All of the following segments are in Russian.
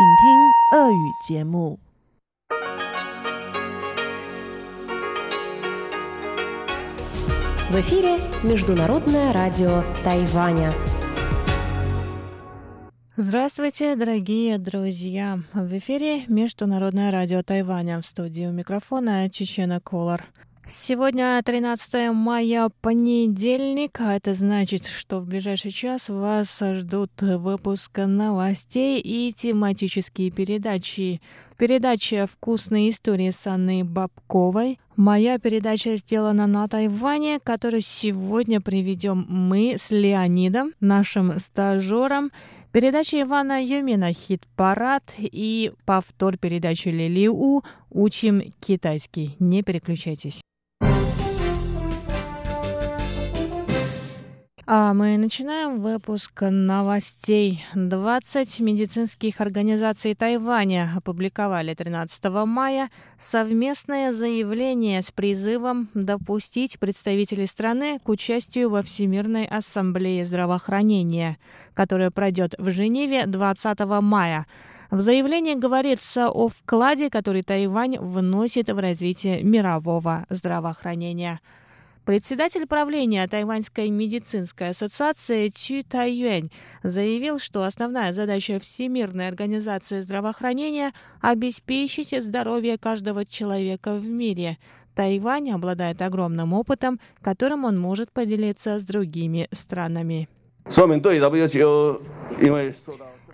请听俄语节目。 В эфире Международное радио Тайваня. Здравствуйте, дорогие друзья! В эфире Международное радио Тайваня. В студии у микрофона Чечена Колор. Сегодня 13 мая, понедельник, а это значит, что в ближайший час вас ждут выпуск новостей и тематические передачи. Передача «Вкусные истории» с Анной Бабковой. Моя передача сделана на Тайване, которую сегодня приведем мы с Леонидом, нашим стажером. Передача Ивана Юмина «Хит-парад» и повтор передачи Лилиу «Учим китайский». Не переключайтесь. А мы начинаем выпуск новостей. 20 медицинских организаций Тайваня опубликовали 13 мая совместное заявление с призывом допустить представителей страны к участию во Всемирной ассамблее здравоохранения, которая пройдет в Женеве 20 мая. В заявлении говорится о вкладе, который Тайвань вносит в развитие мирового здравоохранения. Председатель правления Тайваньской медицинской ассоциации Чу Тайюэнь заявил, что основная задача Всемирной организации здравоохранения – обеспечить здоровье каждого человека в мире. Тайвань обладает огромным опытом, которым он может поделиться с другими странами.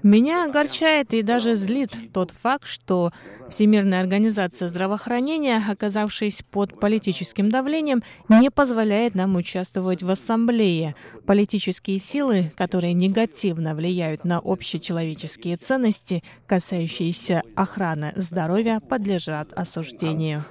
Меня огорчает и даже злит тот факт, что Всемирная организация здравоохранения, оказавшись под политическим давлением, не позволяет нам участвовать в ассамблее. Политические силы, которые негативно влияют на общечеловеческие ценности, касающиеся охраны здоровья, подлежат осуждению.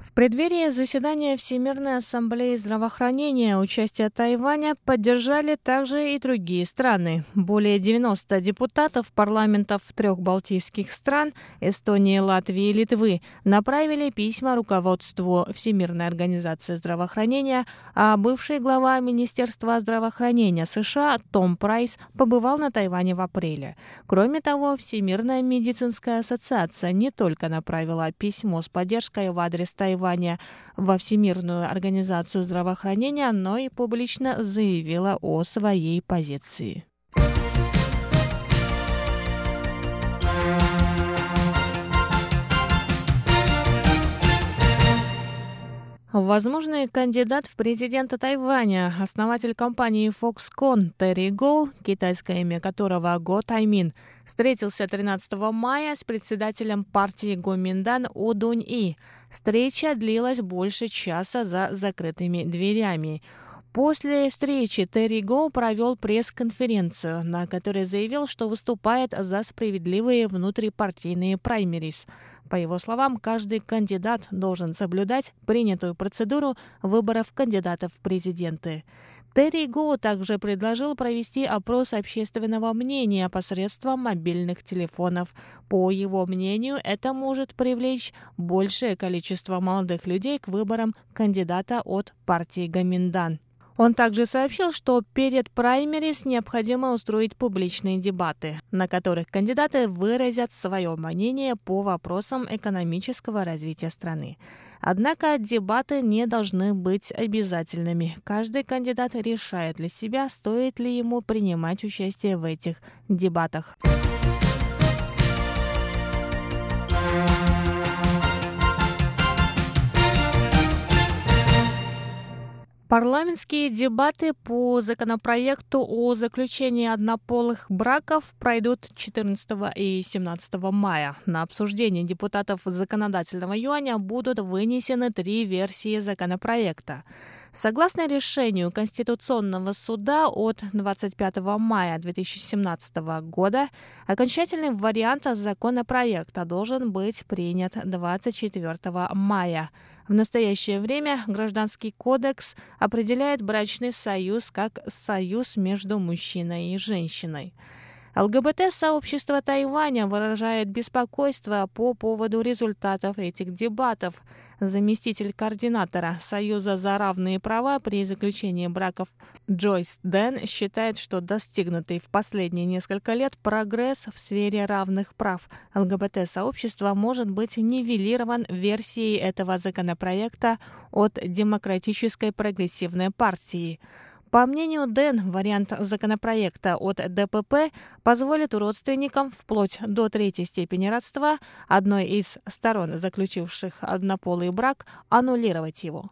В преддверии заседания Всемирной ассамблеи здравоохранения участие Тайваня поддержали также и другие страны. Более 90 депутатов парламентов трех балтийских стран – Эстонии, Латвии и Литвы – направили письма руководству Всемирной организации здравоохранения, а бывший глава Министерства здравоохранения США Том Прайс побывал на Тайване в апреле. Кроме того, Всемирная медицинская ассоциация не только направила письмо с поддержкой в адрес Тайваня, Тайваня во Всемирную организацию здравоохранения, но и публично заявила о своей позиции. Возможный кандидат в президента Тайваня, основатель компании Foxconn Терри Го, китайское имя которого Го Таймин, встретился 13 мая с председателем партии Гоминдан У Дунь И. Встреча длилась больше часа за закрытыми дверями. После встречи Терри Го провел пресс-конференцию, на которой заявил, что выступает за справедливые внутрипартийные праймерис. По его словам, каждый кандидат должен соблюдать принятую процедуру выборов кандидатов в президенты. Терри Го также предложил провести опрос общественного мнения посредством мобильных телефонов. По его мнению, это может привлечь большее количество молодых людей к выборам кандидата от партии Гаминдан. Он также сообщил, что перед праймерис необходимо устроить публичные дебаты, на которых кандидаты выразят свое мнение по вопросам экономического развития страны. Однако дебаты не должны быть обязательными. Каждый кандидат решает для себя, стоит ли ему принимать участие в этих дебатах. Парламентские дебаты по законопроекту о заключении однополых браков пройдут 14 и 17 мая. На обсуждение депутатов законодательного юаня будут вынесены три версии законопроекта. Согласно решению Конституционного суда от 25 мая 2017 года, окончательный вариант законопроекта должен быть принят 24 мая. В настоящее время Гражданский кодекс определяет брачный союз как союз между мужчиной и женщиной. ЛГБТ-сообщество Тайваня выражает беспокойство по поводу результатов этих дебатов. Заместитель координатора Союза за равные права при заключении браков Джойс Дэн считает, что достигнутый в последние несколько лет прогресс в сфере равных прав ЛГБТ-сообщества может быть нивелирован версией этого законопроекта от Демократической прогрессивной партии. По мнению Дэн, вариант законопроекта от ДПП позволит родственникам вплоть до третьей степени родства одной из сторон, заключивших однополый брак, аннулировать его.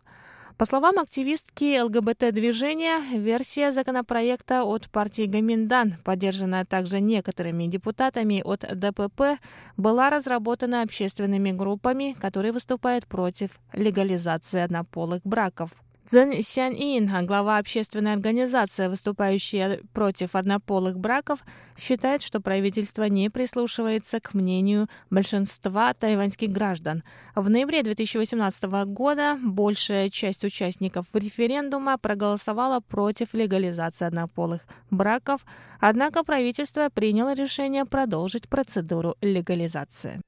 По словам активистки ЛГБТ-движения, версия законопроекта от партии Гаминдан, поддержанная также некоторыми депутатами от ДПП, была разработана общественными группами, которые выступают против легализации однополых браков. Цзэн Сянь-Ин, глава общественной организации, выступающая против однополых браков, считает, что правительство не прислушивается к мнению большинства тайваньских граждан. В ноябре 2018 года большая часть участников референдума проголосовала против легализации однополых браков, однако правительство приняло решение продолжить процедуру легализации.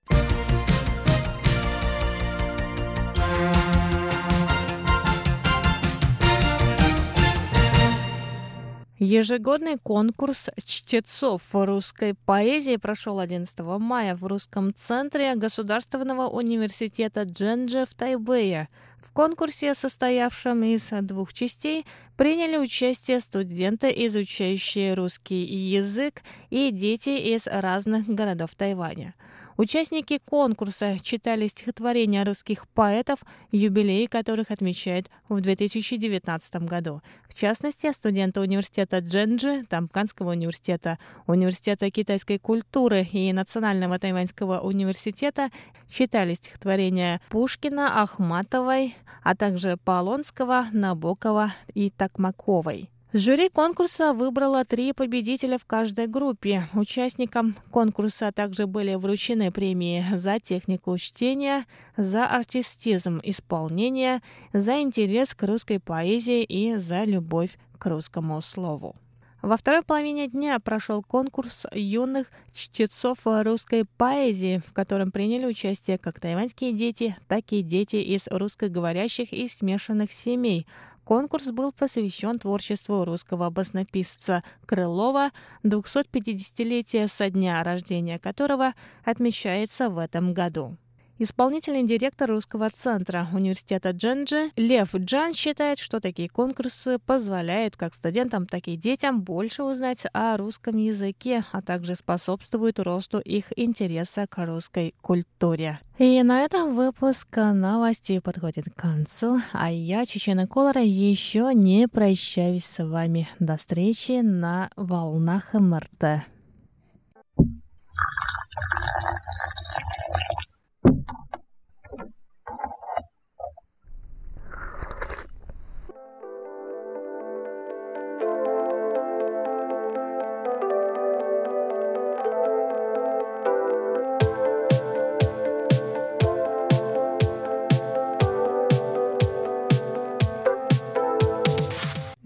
Ежегодный конкурс чтецов русской поэзии прошел 11 мая в Русском центре Государственного университета Дженджи в Тайбэе. В конкурсе, состоявшем из двух частей, приняли участие студенты, изучающие русский язык, и дети из разных городов Тайваня. Участники конкурса читали стихотворения русских поэтов, юбилеи которых отмечают в 2019 году. В частности, студенты университета Дженджи, Тамканского университета, Университета китайской культуры и Национального тайваньского университета читали стихотворения Пушкина, Ахматовой, а также Полонского, Набокова и Такмаковой. Жюри конкурса выбрало три победителя в каждой группе. Участникам конкурса также были вручены премии за технику чтения, за артистизм исполнения, за интерес к русской поэзии и за любовь к русскому слову. Во второй половине дня прошел конкурс юных чтецов русской поэзии, в котором приняли участие как тайваньские дети, так и дети из русскоговорящих и смешанных семей. Конкурс был посвящен творчеству русского баснописца Крылова, 250-летие со дня рождения которого отмечается в этом году. Исполнительный директор Русского центра университета Дженджи Лев Джан считает, что такие конкурсы позволяют как студентам, так и детям больше узнать о русском языке, а также способствуют росту их интереса к русской культуре. И на этом выпуск новостей подходит к концу, а я, Чечена Колора, еще не прощаюсь с вами. До встречи на волнах МРТ.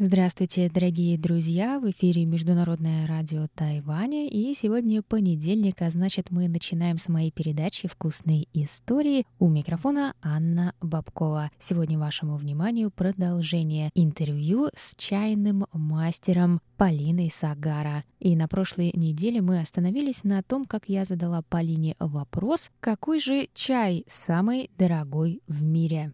Здравствуйте, дорогие друзья! В эфире Международное радио Тайваня. И сегодня понедельник, а значит мы начинаем с моей передачи «Вкусные истории». У микрофона Анна Бабкова. Сегодня вашему вниманию продолжение интервью с чайным мастером Полиной Сагара. И на прошлой неделе мы остановились на том, как я задала Полине вопрос, какой же чай самый дорогой в мире.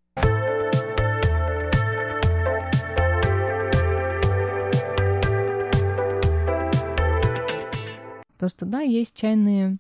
То, что да, есть чайные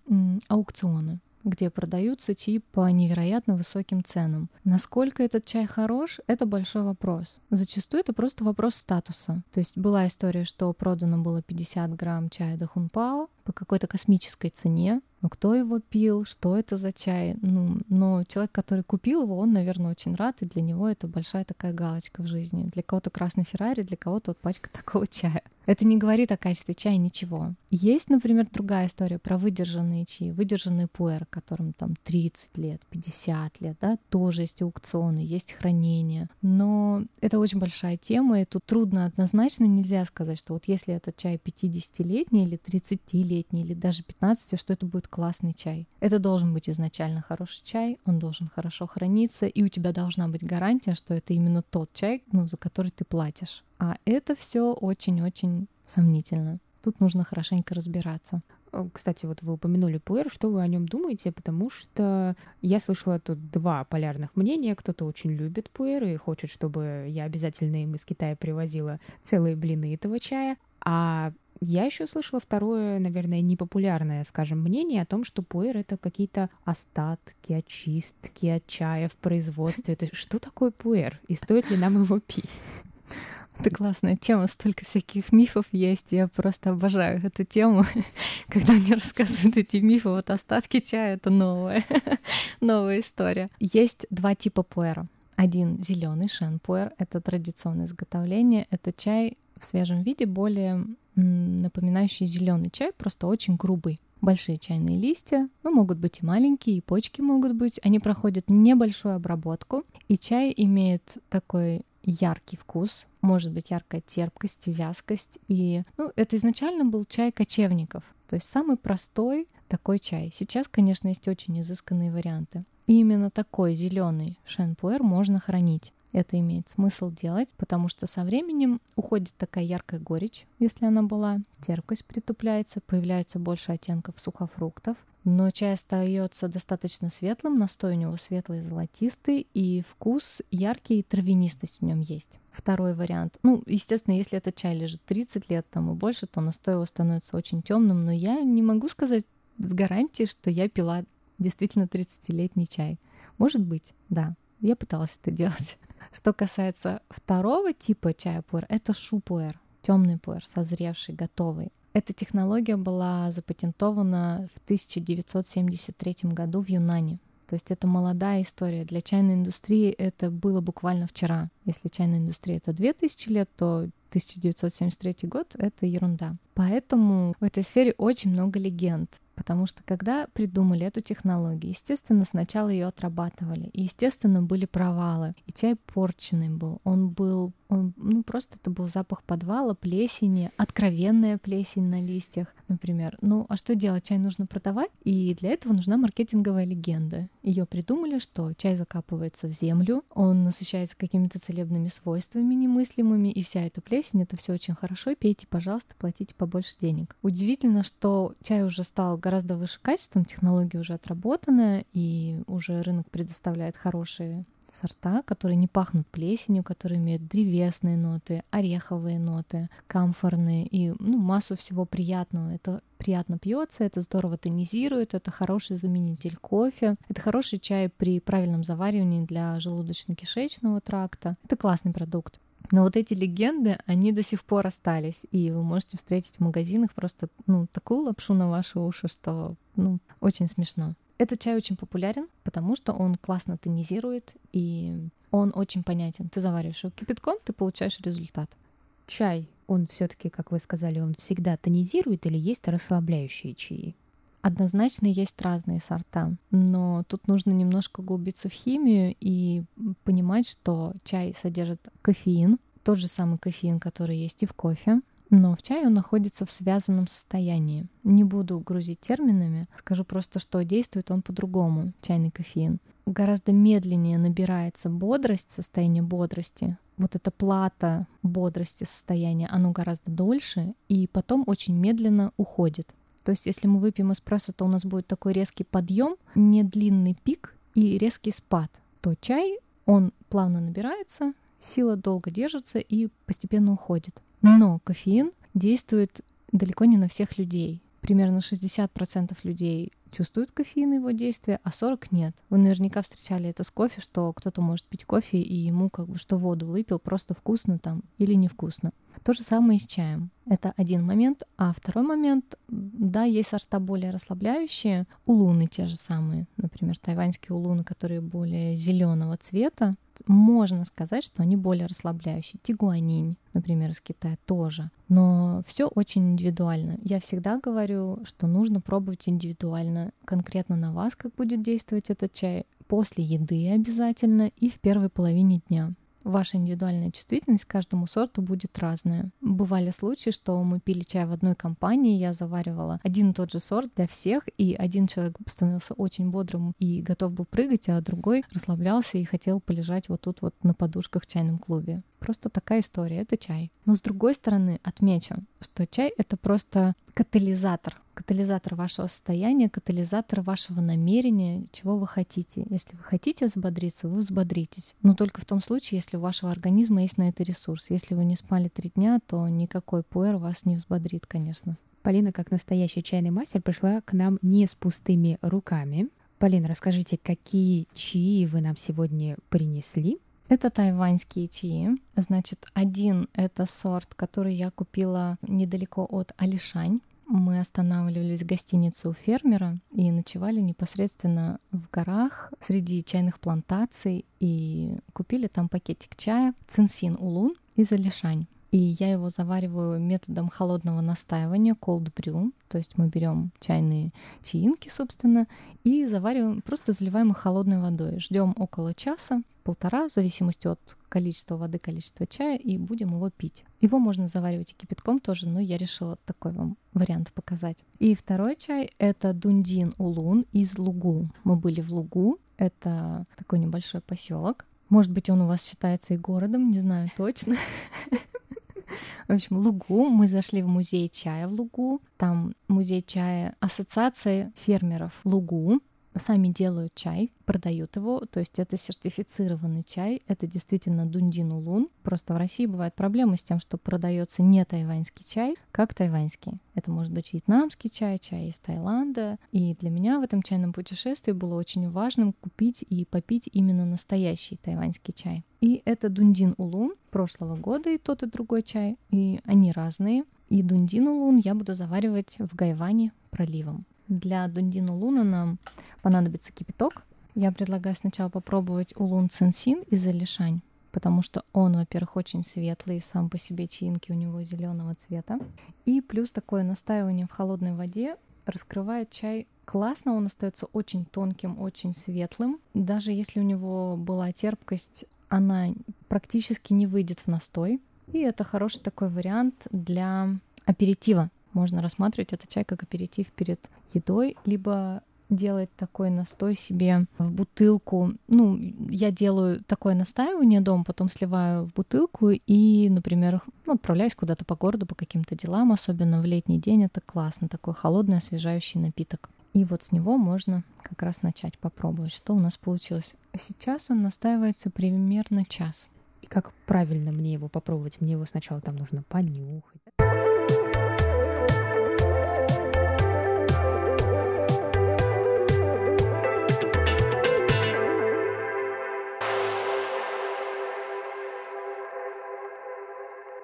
аукционы, где продаются чаи по невероятно высоким ценам. Насколько этот чай хорош, это большой вопрос. Зачастую это просто вопрос статуса. То есть была история, что продано было 50 грамм чая Дахунпао по какой-то космической цене. Но кто его пил, что это за чай? Ну, но человек, который купил его, он, наверное, очень рад, и для него это большая такая галочка в жизни. Для кого-то красный Феррари, для кого-то вот пачка такого чая. Это не говорит о качестве чая ничего. Есть, например, другая история про выдержанные чаи, выдержанный пуэр, которым там 30 лет, 50 лет, да, тоже есть аукционы, есть хранение. Но это очень большая тема, и тут трудно однозначно нельзя сказать, что вот если этот чай 50-летний или 30-летний или даже 15, что это будет классный чай. Это должен быть изначально хороший чай, он должен хорошо храниться, и у тебя должна быть гарантия, что это именно тот чай, ну, за который ты платишь. А это все очень-очень сомнительно. Тут нужно хорошенько разбираться. Э, кстати, вот вы упомянули пуэр, что вы о нем думаете? Потому что я слышала тут два полярных мнения. Кто-то очень любит пуэр и хочет, чтобы я обязательно им из Китая привозила целые блины этого чая. А я еще слышала второе, наверное, непопулярное, скажем, мнение о том, что пуэр это какие-то остатки, очистки от чая в производстве. Это что такое пуэр? И стоит ли нам его пить? Это классная тема, столько всяких мифов есть. Я просто обожаю эту тему. Когда мне рассказывают эти мифы, вот остатки чая — это новая, новая история. Есть два типа пуэра. Один зеленый шен пуэр, это традиционное изготовление. Это чай в свежем виде, более напоминающий зеленый чай, просто очень грубый большие чайные листья, ну, могут быть и маленькие, и почки могут быть. Они проходят небольшую обработку, и чай имеет такой яркий вкус, может быть яркая терпкость, вязкость. И ну, это изначально был чай кочевников, то есть самый простой такой чай. Сейчас, конечно, есть очень изысканные варианты. И именно такой зеленый шенпуэр можно хранить. Это имеет смысл делать, потому что со временем уходит такая яркая горечь, если она была, терпкость притупляется, появляется больше оттенков сухофруктов, но чай остается достаточно светлым, настой у него светлый, золотистый, и вкус яркий, и травянистость в нем есть. Второй вариант. Ну, естественно, если этот чай лежит 30 лет там и больше, то настой его становится очень темным, но я не могу сказать с гарантией, что я пила действительно 30-летний чай. Может быть, да. Я пыталась это делать. Что касается второго типа чая пуэр, это шу-пуэр, темный пуэр, созревший, готовый. Эта технология была запатентована в 1973 году в Юнане. То есть это молодая история. Для чайной индустрии это было буквально вчера. Если чайная индустрия это 2000 лет, то 1973 год — это ерунда. Поэтому в этой сфере очень много легенд. Потому что когда придумали эту технологию, естественно, сначала ее отрабатывали, и, естественно, были провалы. И чай порченный был. Он был, он, ну просто это был запах подвала, плесени, откровенная плесень на листьях, например. Ну а что делать? Чай нужно продавать, и для этого нужна маркетинговая легенда. Ее придумали, что чай закапывается в землю, он насыщается какими-то целебными свойствами немыслимыми, и вся эта плесень, это все очень хорошо, пейте, пожалуйста, платите побольше денег. Удивительно, что чай уже стал гораздо выше качеством, технология уже отработана, и уже рынок предоставляет хорошие сорта, которые не пахнут плесенью, которые имеют древесные ноты, ореховые ноты, камфорные и ну, массу всего приятного. Это приятно пьется, это здорово тонизирует, это хороший заменитель кофе, это хороший чай при правильном заваривании для желудочно-кишечного тракта. Это классный продукт. Но вот эти легенды, они до сих пор остались, и вы можете встретить в магазинах просто ну, такую лапшу на ваши уши, что ну, очень смешно. Этот чай очень популярен, потому что он классно тонизирует, и он очень понятен. Ты завариваешь его кипятком, ты получаешь результат. Чай, он все таки как вы сказали, он всегда тонизирует или есть расслабляющие чаи? Однозначно есть разные сорта, но тут нужно немножко углубиться в химию и понимать, что чай содержит кофеин, тот же самый кофеин, который есть и в кофе, но в чае он находится в связанном состоянии. Не буду грузить терминами, скажу просто, что действует он по-другому, чайный кофеин. Гораздо медленнее набирается бодрость, состояние бодрости. Вот эта плата бодрости состояния, оно гораздо дольше и потом очень медленно уходит. То есть, если мы выпьем эспрессо, то у нас будет такой резкий подъем, не длинный пик и резкий спад. То чай, он плавно набирается, сила долго держится и постепенно уходит. Но кофеин действует далеко не на всех людей. Примерно 60% людей чувствуют кофеин и его действие, а 40% нет. Вы наверняка встречали это с кофе, что кто-то может пить кофе и ему как бы что воду выпил, просто вкусно там или невкусно. То же самое и с чаем. Это один момент. А второй момент, да, есть сорта более расслабляющие. Улуны те же самые. Например, тайваньские улуны, которые более зеленого цвета. Можно сказать, что они более расслабляющие. Тигуанинь, например, из Китая тоже. Но все очень индивидуально. Я всегда говорю, что нужно пробовать индивидуально, конкретно на вас, как будет действовать этот чай после еды обязательно и в первой половине дня ваша индивидуальная чувствительность к каждому сорту будет разная. Бывали случаи, что мы пили чай в одной компании, я заваривала один и тот же сорт для всех, и один человек становился очень бодрым и готов был прыгать, а другой расслаблялся и хотел полежать вот тут вот на подушках в чайном клубе. Просто такая история, это чай. Но с другой стороны, отмечу, что чай — это просто катализатор катализатор вашего состояния, катализатор вашего намерения, чего вы хотите. Если вы хотите взбодриться, вы взбодритесь. Но только в том случае, если у вашего организма есть на это ресурс. Если вы не спали три дня, то никакой пуэр вас не взбодрит, конечно. Полина, как настоящий чайный мастер, пришла к нам не с пустыми руками. Полина, расскажите, какие чаи вы нам сегодня принесли? Это тайваньские чаи. Значит, один — это сорт, который я купила недалеко от Алишань мы останавливались в гостинице у фермера и ночевали непосредственно в горах среди чайных плантаций и купили там пакетик чая Цинсин Улун из Алишань. И я его завариваю методом холодного настаивания, cold brew. То есть мы берем чайные чаинки, собственно, и завариваем, просто заливаем их холодной водой. Ждем около часа, полтора, в зависимости от количества воды, количества чая, и будем его пить. Его можно заваривать и кипятком тоже, но я решила такой вам вариант показать. И второй чай — это дундин улун из Лугу. Мы были в Лугу, это такой небольшой поселок. Может быть, он у вас считается и городом, не знаю точно. В общем, Лугу. Мы зашли в музей чая в Лугу. Там музей чая Ассоциация фермеров Лугу сами делают чай, продают его, то есть это сертифицированный чай, это действительно дундин улун. Просто в России бывает проблема с тем, что продается не тайваньский чай, как тайваньский. Это может быть вьетнамский чай, чай из Таиланда. И для меня в этом чайном путешествии было очень важным купить и попить именно настоящий тайваньский чай. И это дундин улун прошлого года и тот и другой чай, и они разные. И дундин улун я буду заваривать в гайване проливом. Для дундина луна нам понадобится кипяток. Я предлагаю сначала попробовать улун цинсин из Алишань, потому что он, во-первых, очень светлый, сам по себе чаинки у него зеленого цвета. И плюс такое настаивание в холодной воде раскрывает чай классно, он остается очень тонким, очень светлым. Даже если у него была терпкость, она практически не выйдет в настой. И это хороший такой вариант для аперитива. Можно рассматривать этот чай как аперитив перед едой, либо делать такой настой себе в бутылку. Ну, я делаю такое настаивание дома, потом сливаю в бутылку и, например, ну, отправляюсь куда-то по городу по каким-то делам, особенно в летний день. Это классно, такой холодный освежающий напиток. И вот с него можно как раз начать попробовать, что у нас получилось. Сейчас он настаивается примерно час. И как правильно мне его попробовать? Мне его сначала там нужно понюхать.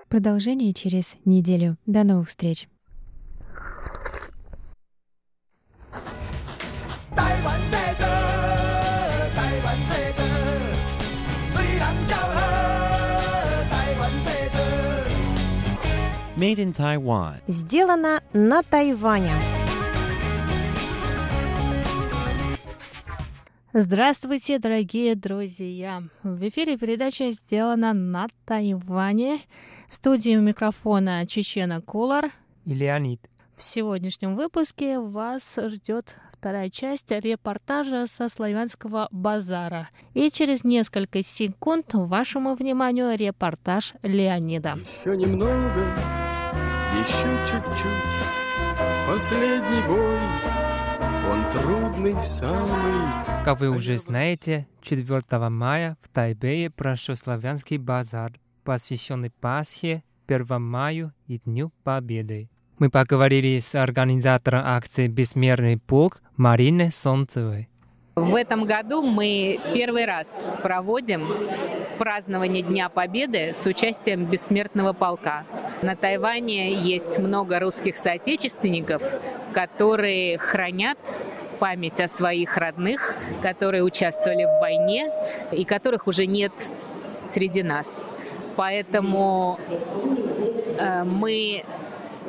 Продолжение через неделю. До новых встреч! Made in Taiwan. Сделано на Тайване. Здравствуйте, дорогие друзья! В эфире передача сделана на Тайване. В студии у микрофона Чечена Кулар. И Леонид. В сегодняшнем выпуске вас ждет вторая часть репортажа со славянского базара. И через несколько секунд вашему вниманию репортаж Леонида. Еще немного, еще чуть-чуть, последний бой, он трудный самый. Как вы уже знаете, 4 мая в Тайбэе прошел славянский базар, посвященный Пасхе, 1 маю и Дню Победы. Мы поговорили с организатором акции «Бессмертный полк» Мариной Солнцевой. В этом году мы первый раз проводим празднование Дня Победы с участием бессмертного полка. На Тайване есть много русских соотечественников, которые хранят память о своих родных, которые участвовали в войне и которых уже нет среди нас. Поэтому э, мы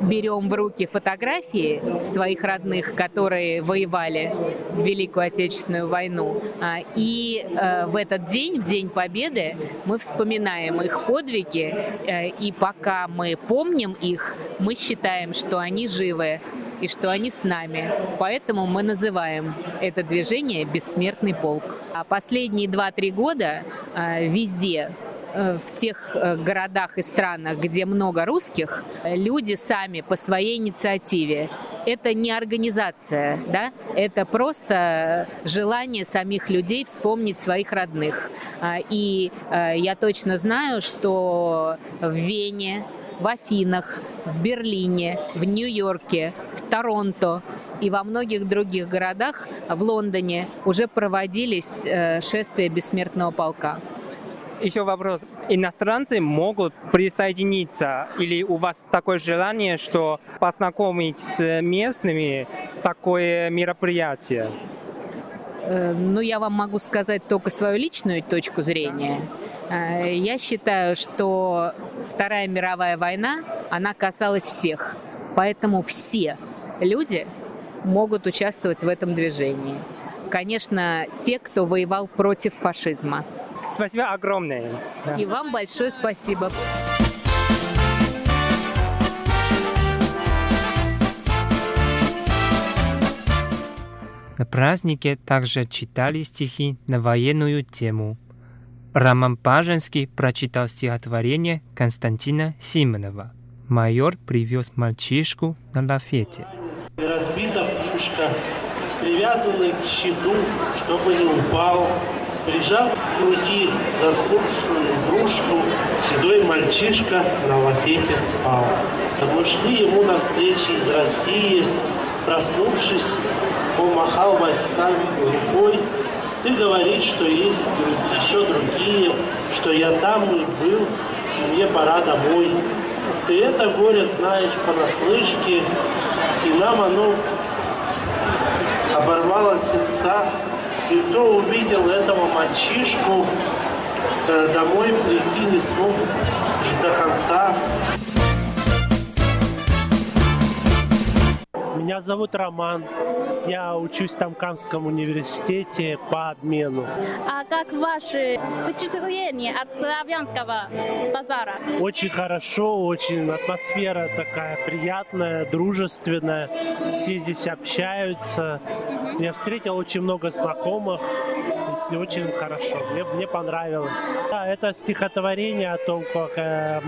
берем в руки фотографии своих родных, которые воевали в Великую Отечественную войну. А, и э, в этот день, в День Победы, мы вспоминаем их подвиги, э, и пока мы помним их, мы считаем, что они живы и что они с нами. Поэтому мы называем это движение «Бессмертный полк». А последние 2-3 года э, везде в тех э, городах и странах, где много русских, люди сами по своей инициативе. Это не организация, да? это просто желание самих людей вспомнить своих родных. А, и э, я точно знаю, что в Вене, в Афинах, в Берлине, в Нью-Йорке, в Торонто и во многих других городах, в Лондоне уже проводились шествия бессмертного полка еще вопрос. Иностранцы могут присоединиться или у вас такое желание, что познакомить с местными такое мероприятие? Э, ну, я вам могу сказать только свою личную точку зрения. Э, я считаю, что Вторая мировая война, она касалась всех. Поэтому все люди могут участвовать в этом движении. Конечно, те, кто воевал против фашизма. Спасибо огромное. И вам большое спасибо. На празднике также читали стихи на военную тему. Роман Паженский прочитал стихотворение Константина Симонова. Майор привез мальчишку на лафете. Разбита пушка, привязанный к щиту, чтобы не упал, Прижав к груди заслуженную игрушку, седой мальчишка на лафете спал. Мы шли ему навстречу из России, проснувшись, помахал войсками рукой. Ты говоришь, что есть еще другие, что я там и был, и мне пора домой. Ты это горе знаешь понаслышке, и нам оно оборвало сердца, и кто увидел этого мальчишку, э, домой прийти не смог до конца. Меня зовут Роман. Я учусь в Тамкамском университете по обмену. А как ваши впечатления от славянского базара? Очень хорошо, очень атмосфера такая приятная, дружественная. Все здесь общаются. Я встретил очень много знакомых. И очень хорошо. Мне, мне понравилось. Да, это стихотворение о том, как э,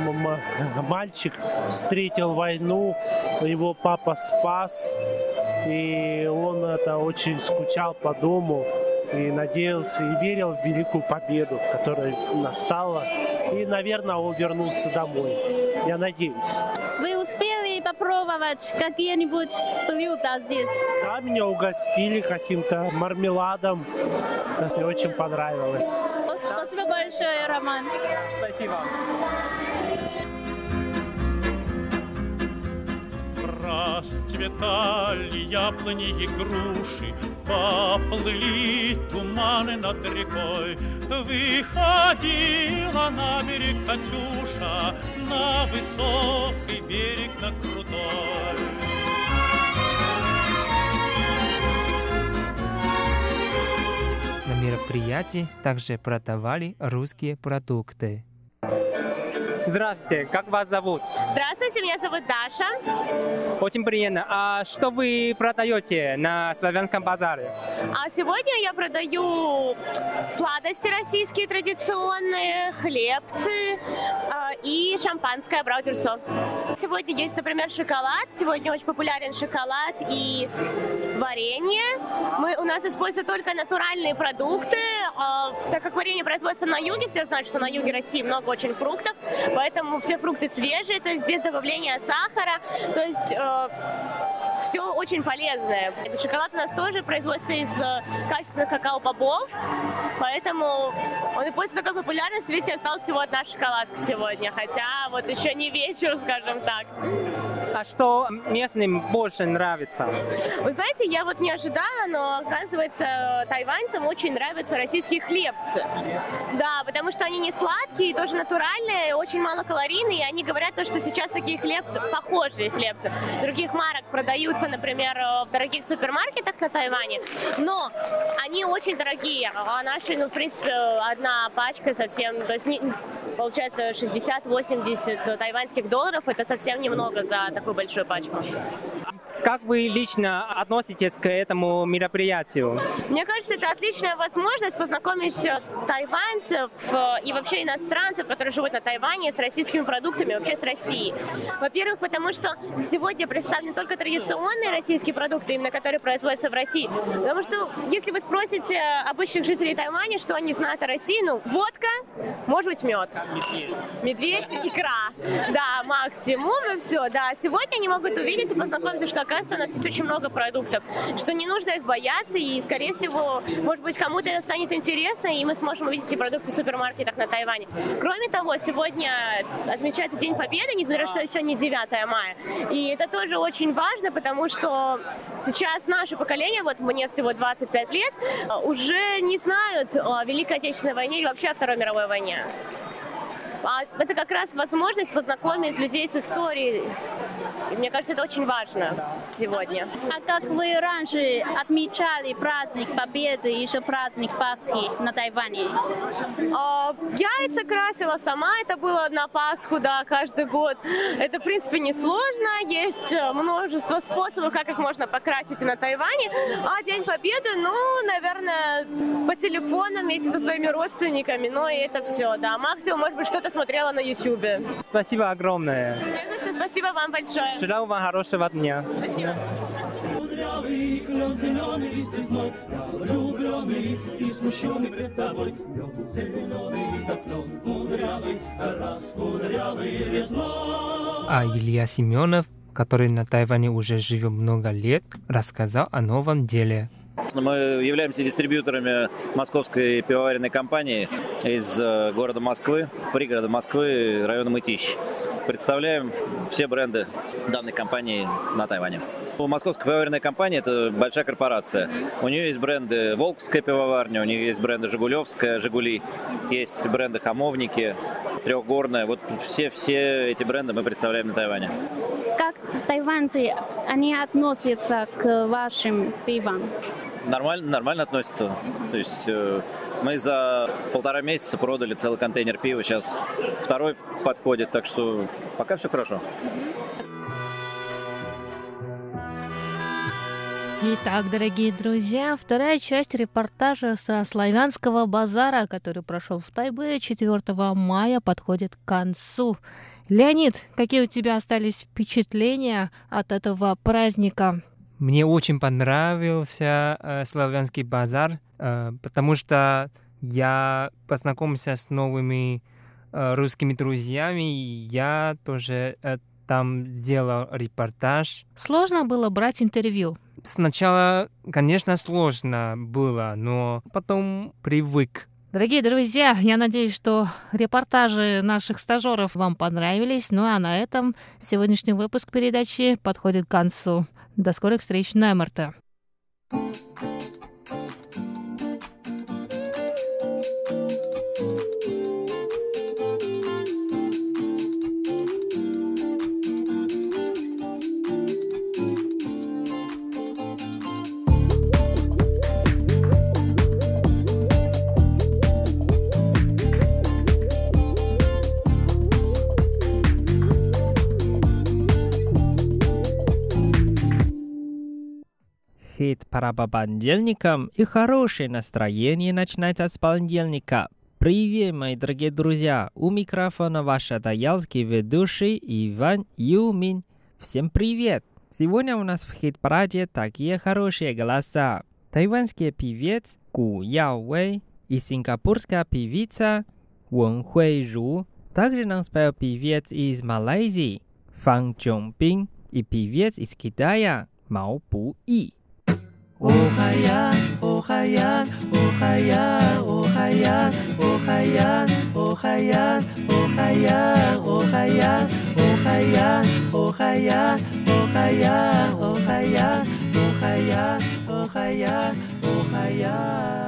мальчик встретил войну, его папа спас, и он это очень скучал по дому и надеялся и верил в великую победу, которая настала. И, наверное, он вернулся домой. Я надеюсь. Попробовать какие-нибудь блюда здесь? Да, меня угостили каким-то мармеладом. Мне очень понравилось. Спасибо большое, Роман. Спасибо. Расцветали яблони и груши, Поплыли туманы над рекой. Выходила на берег Катюша, На высокий берег, на крутой. Мероприятии также продавали русские продукты. Здравствуйте, как вас зовут? Здравствуйте, меня зовут Даша. Очень приятно. А что вы продаете на славянском базаре? А сегодня я продаю сладости российские традиционные, хлебцы э, и шампанское браудерсо. Сегодня есть, например, шоколад. Сегодня очень популярен шоколад и варенье. Мы, у нас используют только натуральные продукты, э, так как варенье производится на юге, все знают, что на юге России много очень фруктов, поэтому все фрукты свежие, то есть без добавления сахара. То есть э, все очень полезное. Шоколад у нас тоже производится из э, качественных какао-бобов, поэтому он и пользуется такой популярностью. Видите, осталась всего одна шоколадка сегодня, хотя вот еще не вечер, скажем так. А что местным больше нравится? Вы знаете, я вот не ожидала, но оказывается, тайваньцам очень нравятся российские хлебцы. Да, потому что они не сладкие, тоже натуральные, очень малокалорийные, и они говорят то, что сейчас такие хлебцы, похожие хлебцы, других марок продаются, например, в дорогих супермаркетах на Тайване, но они очень дорогие, а наши, ну, в принципе, одна пачка совсем, то есть не, получается 60-80 тайваньских долларов, это совсем немного за такую большую пачку. Как вы лично относитесь к этому мероприятию? Мне кажется, это отличная возможность познакомить э, тайваньцев э, и вообще иностранцев, которые живут на Тайване, с российскими продуктами, вообще с Россией. Во-первых, потому что сегодня представлены только традиционные российские продукты, именно которые производятся в России. Потому что если вы спросите обычных жителей Тайваня, что они знают о России, ну, водка, может быть, мед. Медведь, икра. Да, максимум и все. Да, сегодня они могут увидеть и познакомиться, что оказывается, у нас есть очень много продуктов, что не нужно их бояться, и, скорее всего, может быть, кому-то это станет интересно, и мы сможем увидеть эти продукты в супермаркетах на Тайване. Кроме того, сегодня отмечается День Победы, несмотря на то, что еще не 9 мая. И это тоже очень важно, потому что сейчас наше поколение, вот мне всего 25 лет, уже не знают о Великой Отечественной войне или вообще о Второй мировой войне. А это как раз возможность познакомить людей с историей. И мне кажется, это очень важно сегодня. А как вы раньше отмечали праздник Победы и еще праздник Пасхи на Тайване? А, яйца красила сама, это было на Пасху, да, каждый год. Это, в принципе, несложно. Есть множество способов, как их можно покрасить на Тайване. А День Победы, ну, наверное, по телефону вместе со своими родственниками. Ну, и это все, да. Максимум, может быть, что-то смотрела на Ютубе. Спасибо огромное. Не за что, спасибо вам большое. Желаю вам хорошего дня. Спасибо. Кудрявый клен зеленый лист весной, я влюбленный и смущенный пред тобой. Клен зеленый, да клен кудрявый, раз кудрявый весной. А Илья Семенов, который на Тайване уже живет много лет, рассказал о новом деле. Мы являемся дистрибьюторами московской пивоваренной компании из э, города Москвы, пригорода Москвы, района Мытищ. Представляем все бренды данной компании на Тайване. Московская пивоваренная компания – это большая корпорация. У нее есть бренды Волковская пивоварня, у нее есть бренды Жигулевская, Жигули, есть бренды Хамовники, Трехгорная. Вот все, все эти бренды мы представляем на Тайване. Как тайваньцы, они относятся к вашим пивам? Нормально, нормально относятся. То есть э, мы за полтора месяца продали целый контейнер пива, сейчас второй подходит, так что пока все хорошо. Итак, дорогие друзья, вторая часть репортажа со славянского базара, который прошел в Тайбе 4 мая, подходит к концу. Леонид, какие у тебя остались впечатления от этого праздника? Мне очень понравился э, славянский базар, э, потому что я познакомился с новыми э, русскими друзьями, и я тоже э, там сделал репортаж. Сложно было брать интервью? Сначала, конечно, сложно было, но потом привык. Дорогие друзья, я надеюсь, что репортажи наших стажеров вам понравились. Ну а на этом сегодняшний выпуск передачи подходит к концу. До скорых встреч на МРТ. хит пора по понедельникам, и хорошее настроение начинается с понедельника. Привет, мои дорогие друзья! У микрофона ваш таялский ведущий Иван Юмин. Всем привет! Сегодня у нас в хит-параде такие хорошие голоса. Тайванский певец Гу Яо Вэй и сингапурская певица Вон Хуэй Ру. Также нам спел певец из Малайзии Фан Чонпин и певец из Китая Мао Пу И. Охаян, Охаян, Охаян, Охаян, Охаян, Охаян, Охаян, Охаян, Охаян, Охаян, Охаян, Охаян, Охаян, Охаян, Охаян.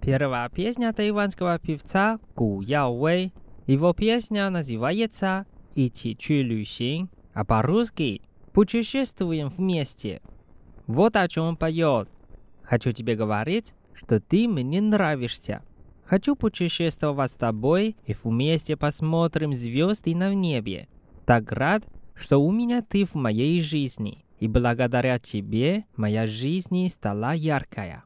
Первая песня тайванского певца Гу Яо Вэй. Его песня называется «Идти чу люсин», а по-русски Путешествуем вместе. Вот о чем он поет. Хочу тебе говорить, что ты мне нравишься. Хочу путешествовать с тобой и вместе посмотрим звезды на небе. Так рад, что у меня ты в моей жизни. И благодаря тебе моя жизнь стала яркая.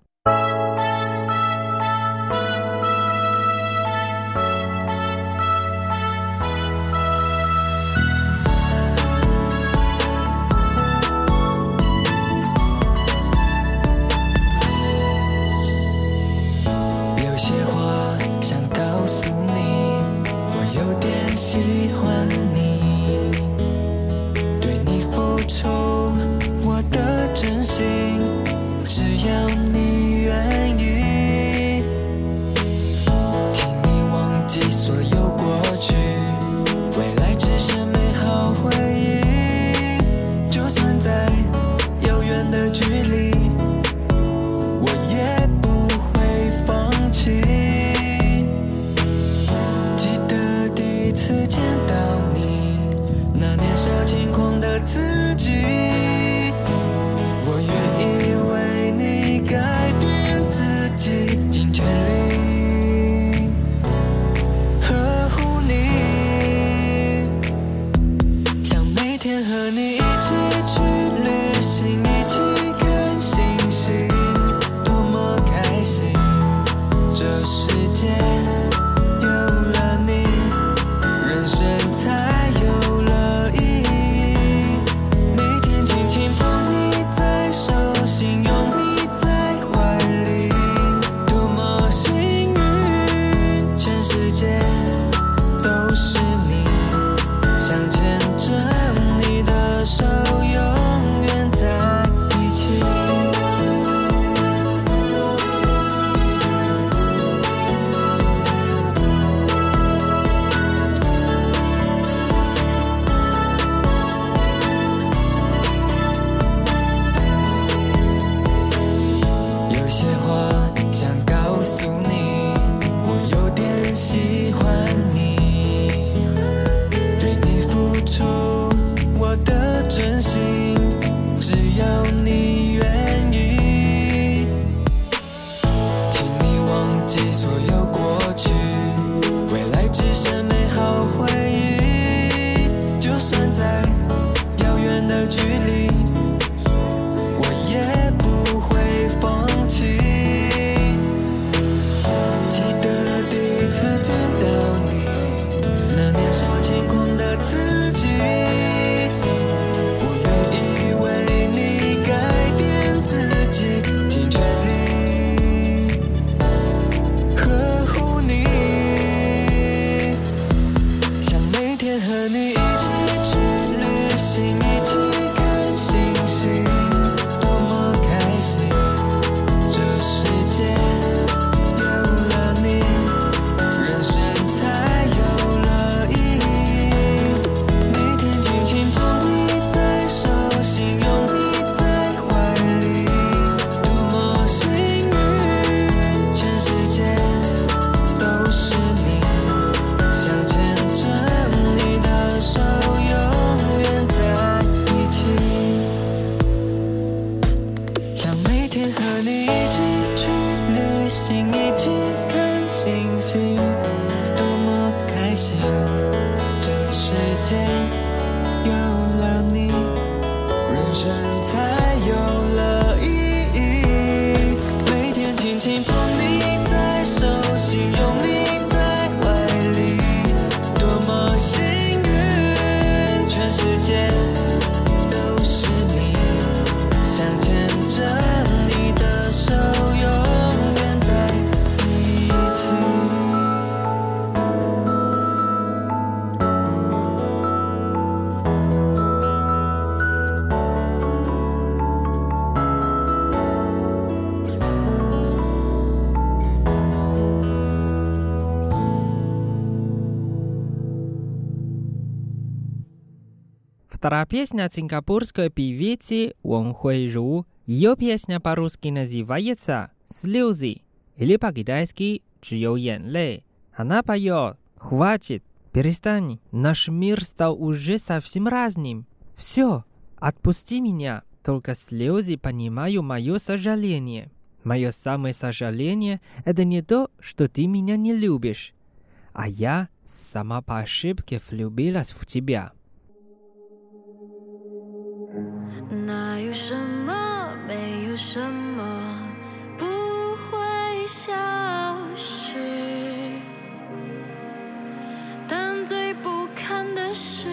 Вторая песня сингапурской певицы Вон Хуэй Ру. Ее песня по-русски называется «Слезы» или по-китайски «Чьё янлей». Она поет «Хватит, перестань, наш мир стал уже совсем разным. Все, отпусти меня, только слезы понимаю мое сожаление. Мое самое сожаление – это не то, что ты меня не любишь, а я сама по ошибке влюбилась в тебя». 那有什么？没有什么不会消失，但最不堪的是，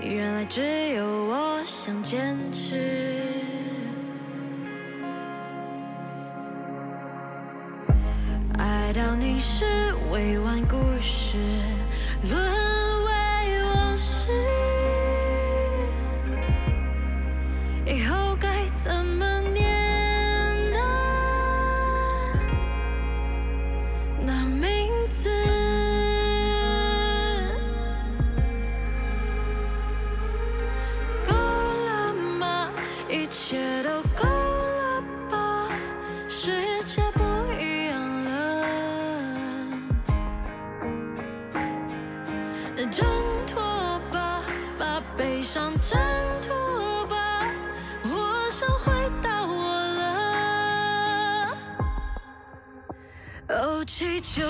原来只有我想坚持。爱到你是未完故事，沦世界不一样了。挣脱吧，把悲伤挣脱吧，我想回到我了。哦，祈求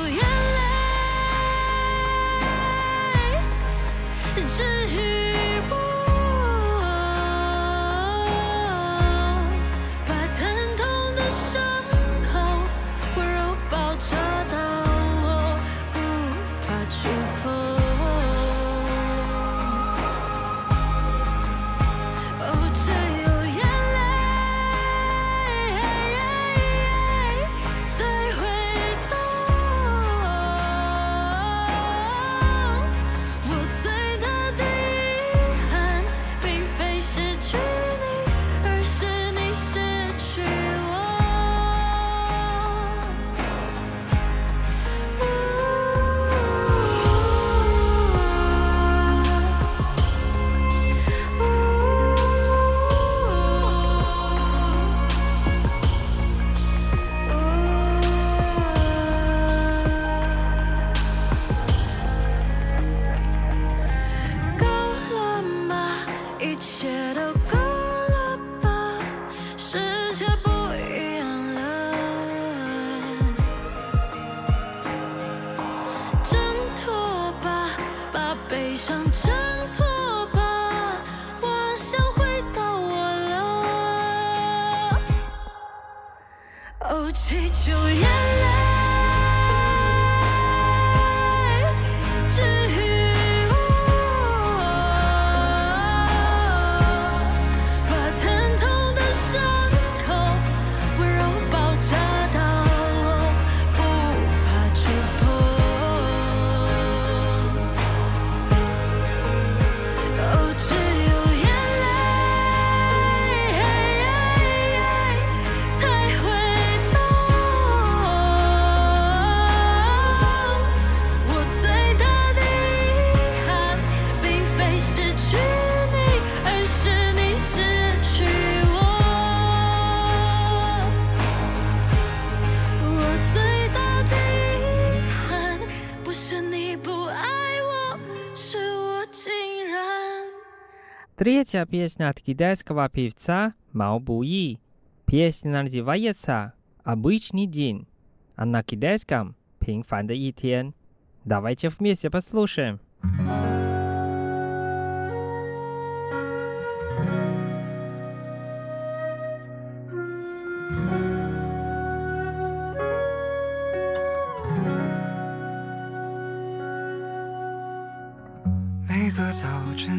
Третья песня от китайского певца Мао Буи. Песня называется «Обычный день», а на китайском «Пинг фан де. Давайте вместе послушаем.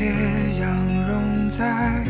斜阳融在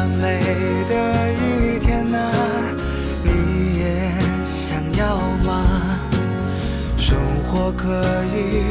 完美的一天啊，你也想要吗？生活可以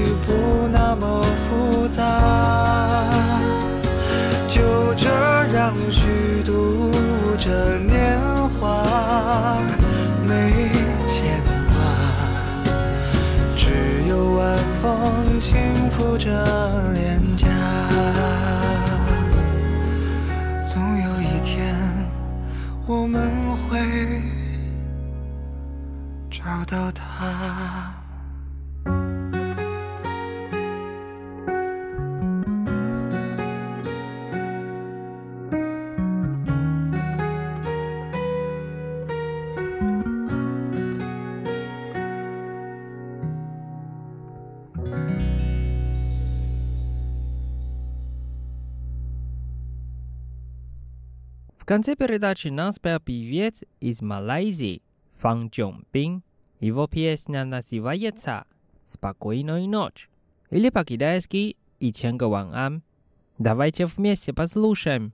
конце передачи нас спел певец из Малайзии Фан Чжонпин. Его песня называется «Спокойной ночь» или по-китайски «И Ван Ан». Давайте вместе послушаем.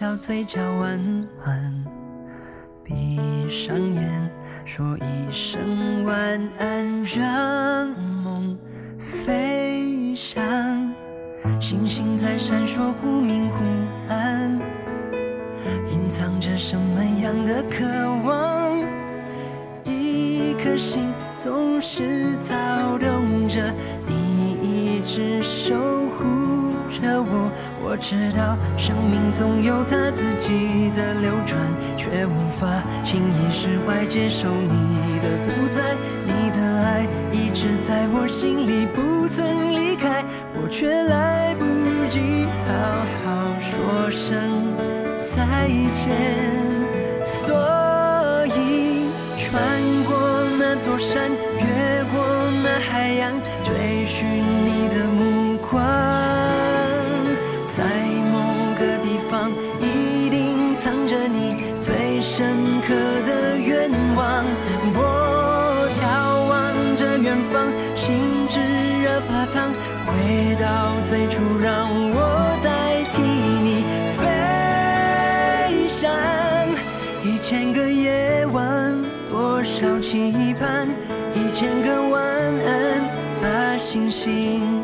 笑，嘴角弯弯。千个晚安，把星星。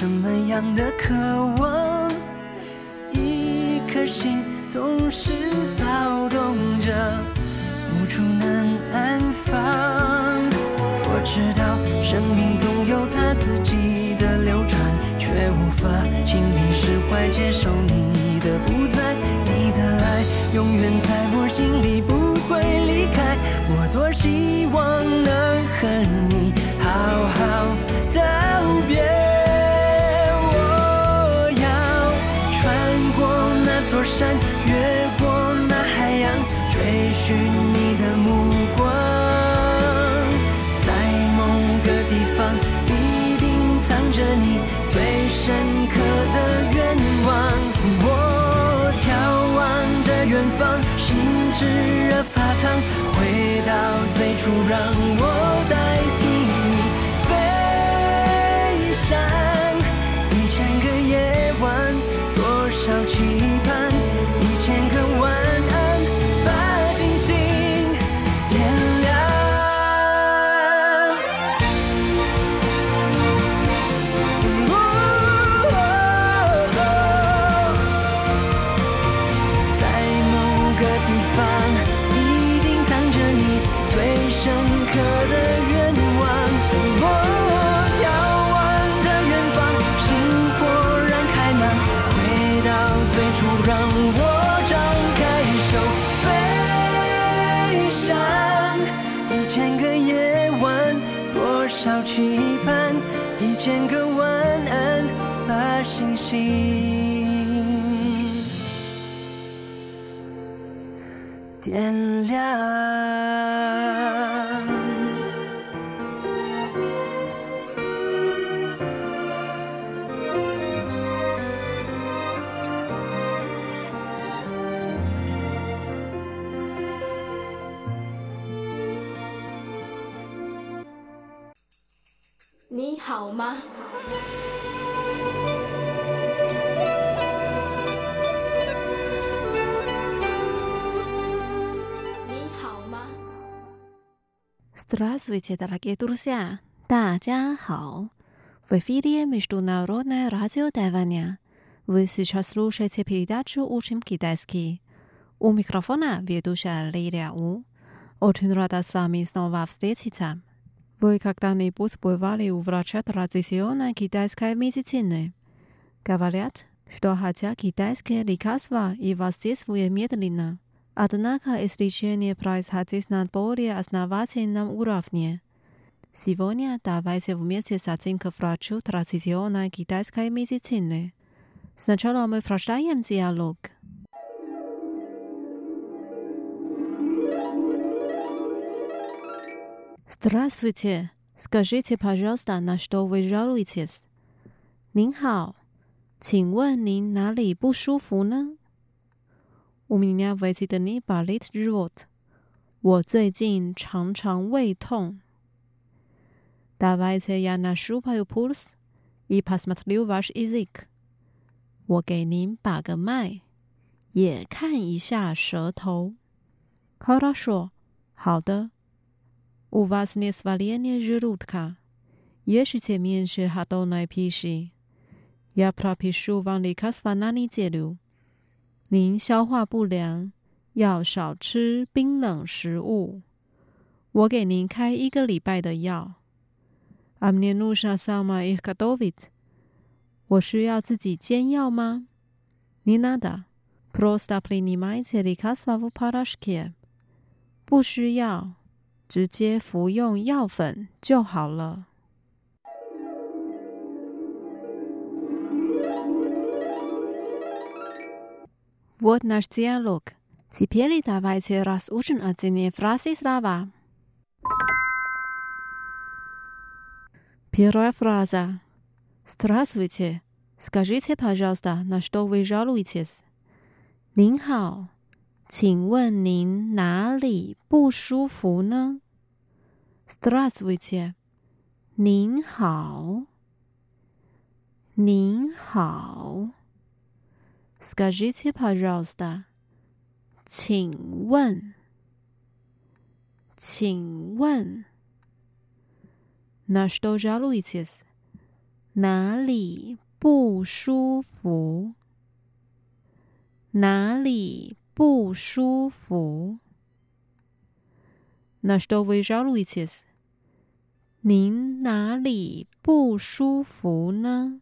什么样的渴望个夜晚 Здравствуйте, дорогие друзья! 大家好! В эфире Международное радио Тайваня. Вы сейчас слушаете передачу «Учим китайский». У микрофона ведущая Лилия У. Очень рада с вами снова встретиться. Вы когда-нибудь бывали у врача традиционной китайской медицины? Говорят, что хотя китайские лекарства и воздействуют медленно – Однако изречение происходит на более основательном уровне. Сегодня давайте вместе с оценкой врачу традиционной китайской медицины. Сначала мы прощаем диалог. Здравствуйте. Скажите, пожалуйста, на что вы жалуетесь? 您好，请问您哪里不舒服呢？У меня в эти дни болит живот. 我最近常常胃痛。Давайте я нащупаю пульс и посмотрю ваш язык. 我给您把个脉，也看一下舌头。Хорошо，好的。У вас не сваление желудка. Ешьте меньше холодной пищи. Я пропишу вам лекарство на неделю. 您消化不良要少吃冰冷食物我给您开一个礼拜的药 i'm ninusha sama ikadovit 我需要自己煎药吗 nina protoplanemia t e r i k a s v a v u p a r a s h k i 不需要直接服用药粉就好了 Вот наш диалог. Теперь давайте разучим отдельные фразы слова. Первая фраза. Здравствуйте. Скажите, пожалуйста, на что вы жалуетесь? 您好，请问您哪里不舒服呢？Здравствуйте. 您好，您好。 Скажите, пожалуйста，请问，请问，на что жалуетесь？哪里不舒服？哪里不舒服？на что вы жалуетесь？您哪里不舒服呢？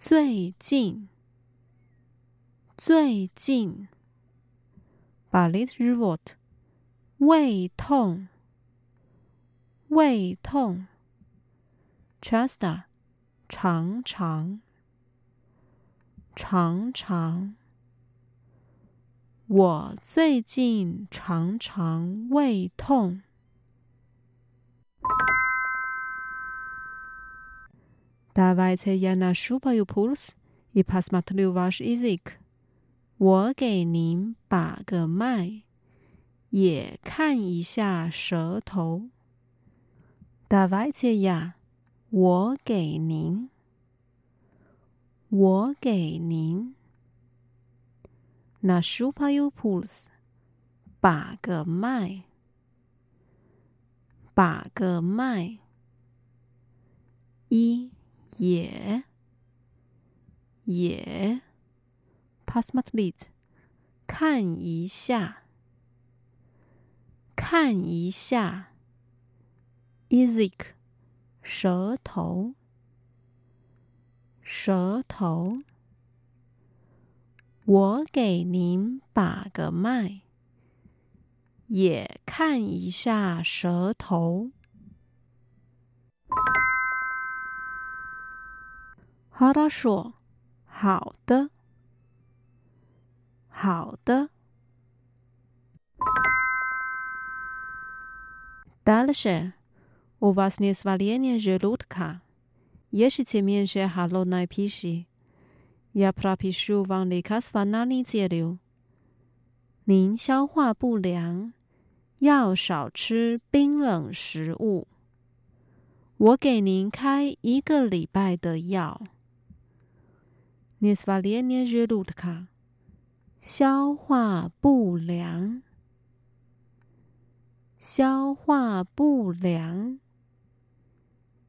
最近。最近。把 little robot 胃痛。胃痛。Chest 常常常常我最近常常胃痛。Давайте я нащупаю пульс и посмотрю ваш язык. 我给您把个脉，也看一下舌头。Давайте я，我给您，我给您。Нащупаю пульс，把个脉，把个脉。一。 也也 p a s s m a t l i t 看一下，看一下 i z i k 舌头，舌头。我给您把个脉，也看一下舌头。Хорошо，好的，好的。Дальше у вас не сваление желудка. Ешьте меньше холодной пищи. Я пропишу вам лекарство на неделю. 您消化不良，要少吃冰冷食物。我给您开一个礼拜的药。 你是发连年热度的卡？消化不良，消化不良，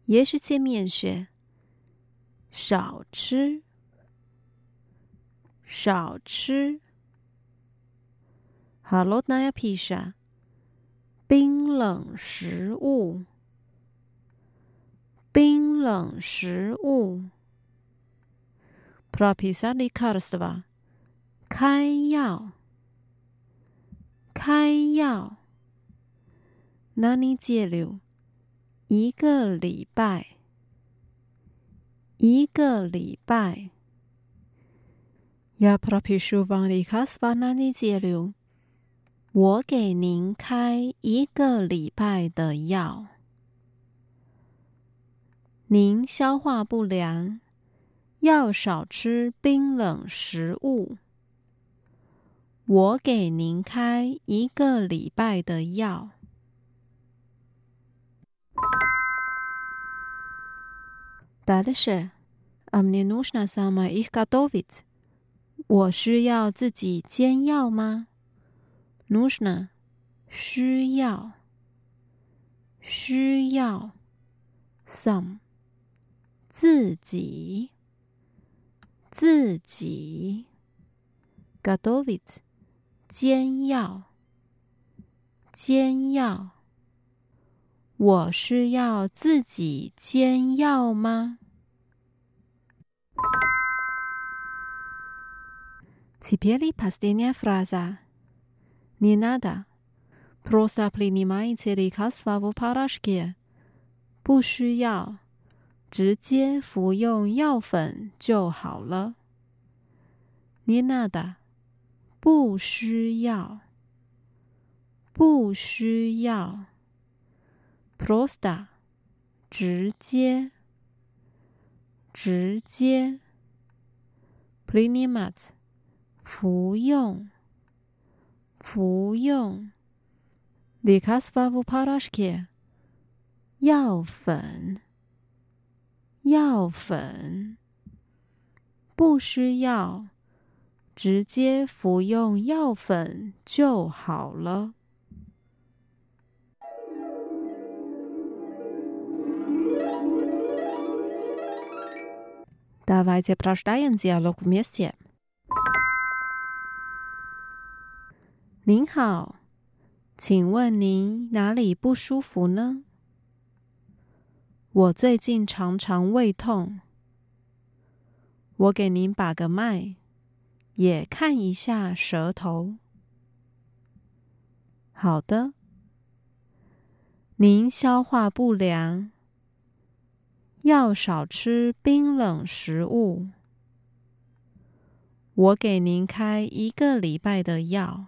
也是见面是少吃，少吃。Hello，那呀披萨，冰冷食物，冰冷食物。prapisa likasva，开药，开药，nani jeliu？一个礼拜，一个礼拜。ja prapishuva likasva nani jeliu？我给您开一个礼拜的药。您消化不良。要少吃冰冷食物。我给您开一个礼拜的药。Дальше, а мне нужно сама их готовить. 我需要自己煎药吗？Нужно 需要，需要，some 自己， 自己，готовить 煎药，煎药。我需要自己煎药吗？Теперь последняя фраза. Не надо. Просто принимайте лекарства в порошке. 不需要， 直接服用药粉就好了。Nina 的不需要，不需要。Prosta 直接，直接。plinimat，服用，服用。Dekasvavu parashke 药粉。药粉。不需要，直接服用药粉就好了。Давайте прочитаем диалог вместе. 您好，请问您哪里不舒服呢？ 我最近常常胃痛。我给您把个脉，也看一下舌头。好的。您消化不良。要少吃冰冷食物。我给您开一个礼拜的药。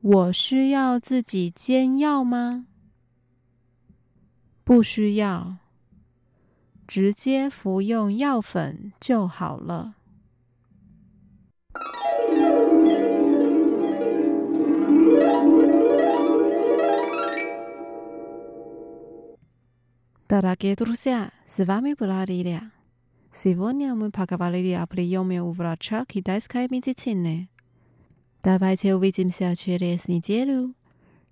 我需要自己煎药吗？不需要，直接服用药粉就好了。Дорогие друзья, с вами была Лилия. Сегодня мы поговорили о приеме у врача китайской медицины. Давайте увидимся через неделю.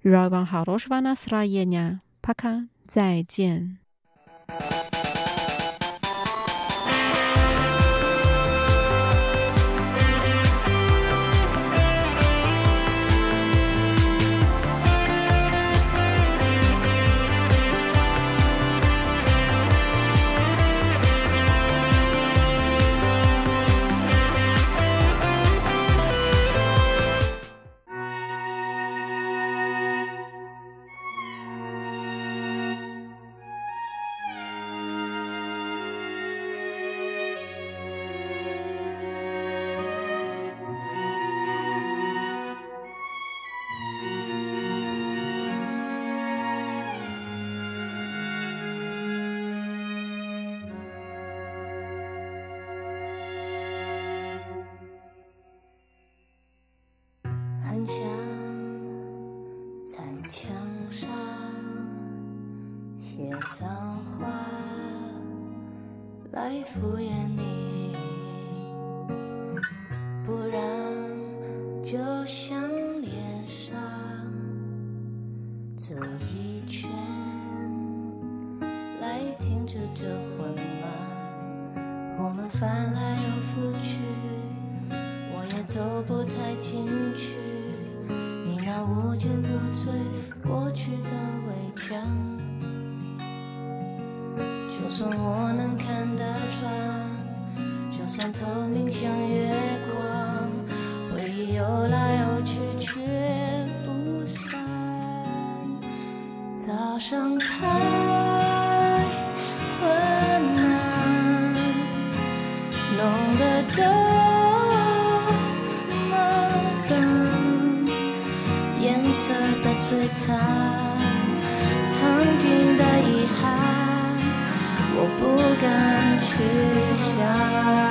Желаю вам хорошего настроения. Пока. 再见。敷衍你，不然就像脸上走一圈来停止这混乱，我们翻来又覆去，我也走不太进去。你那无坚不摧就算我能看得穿，就算透明像月光，回忆游来去想。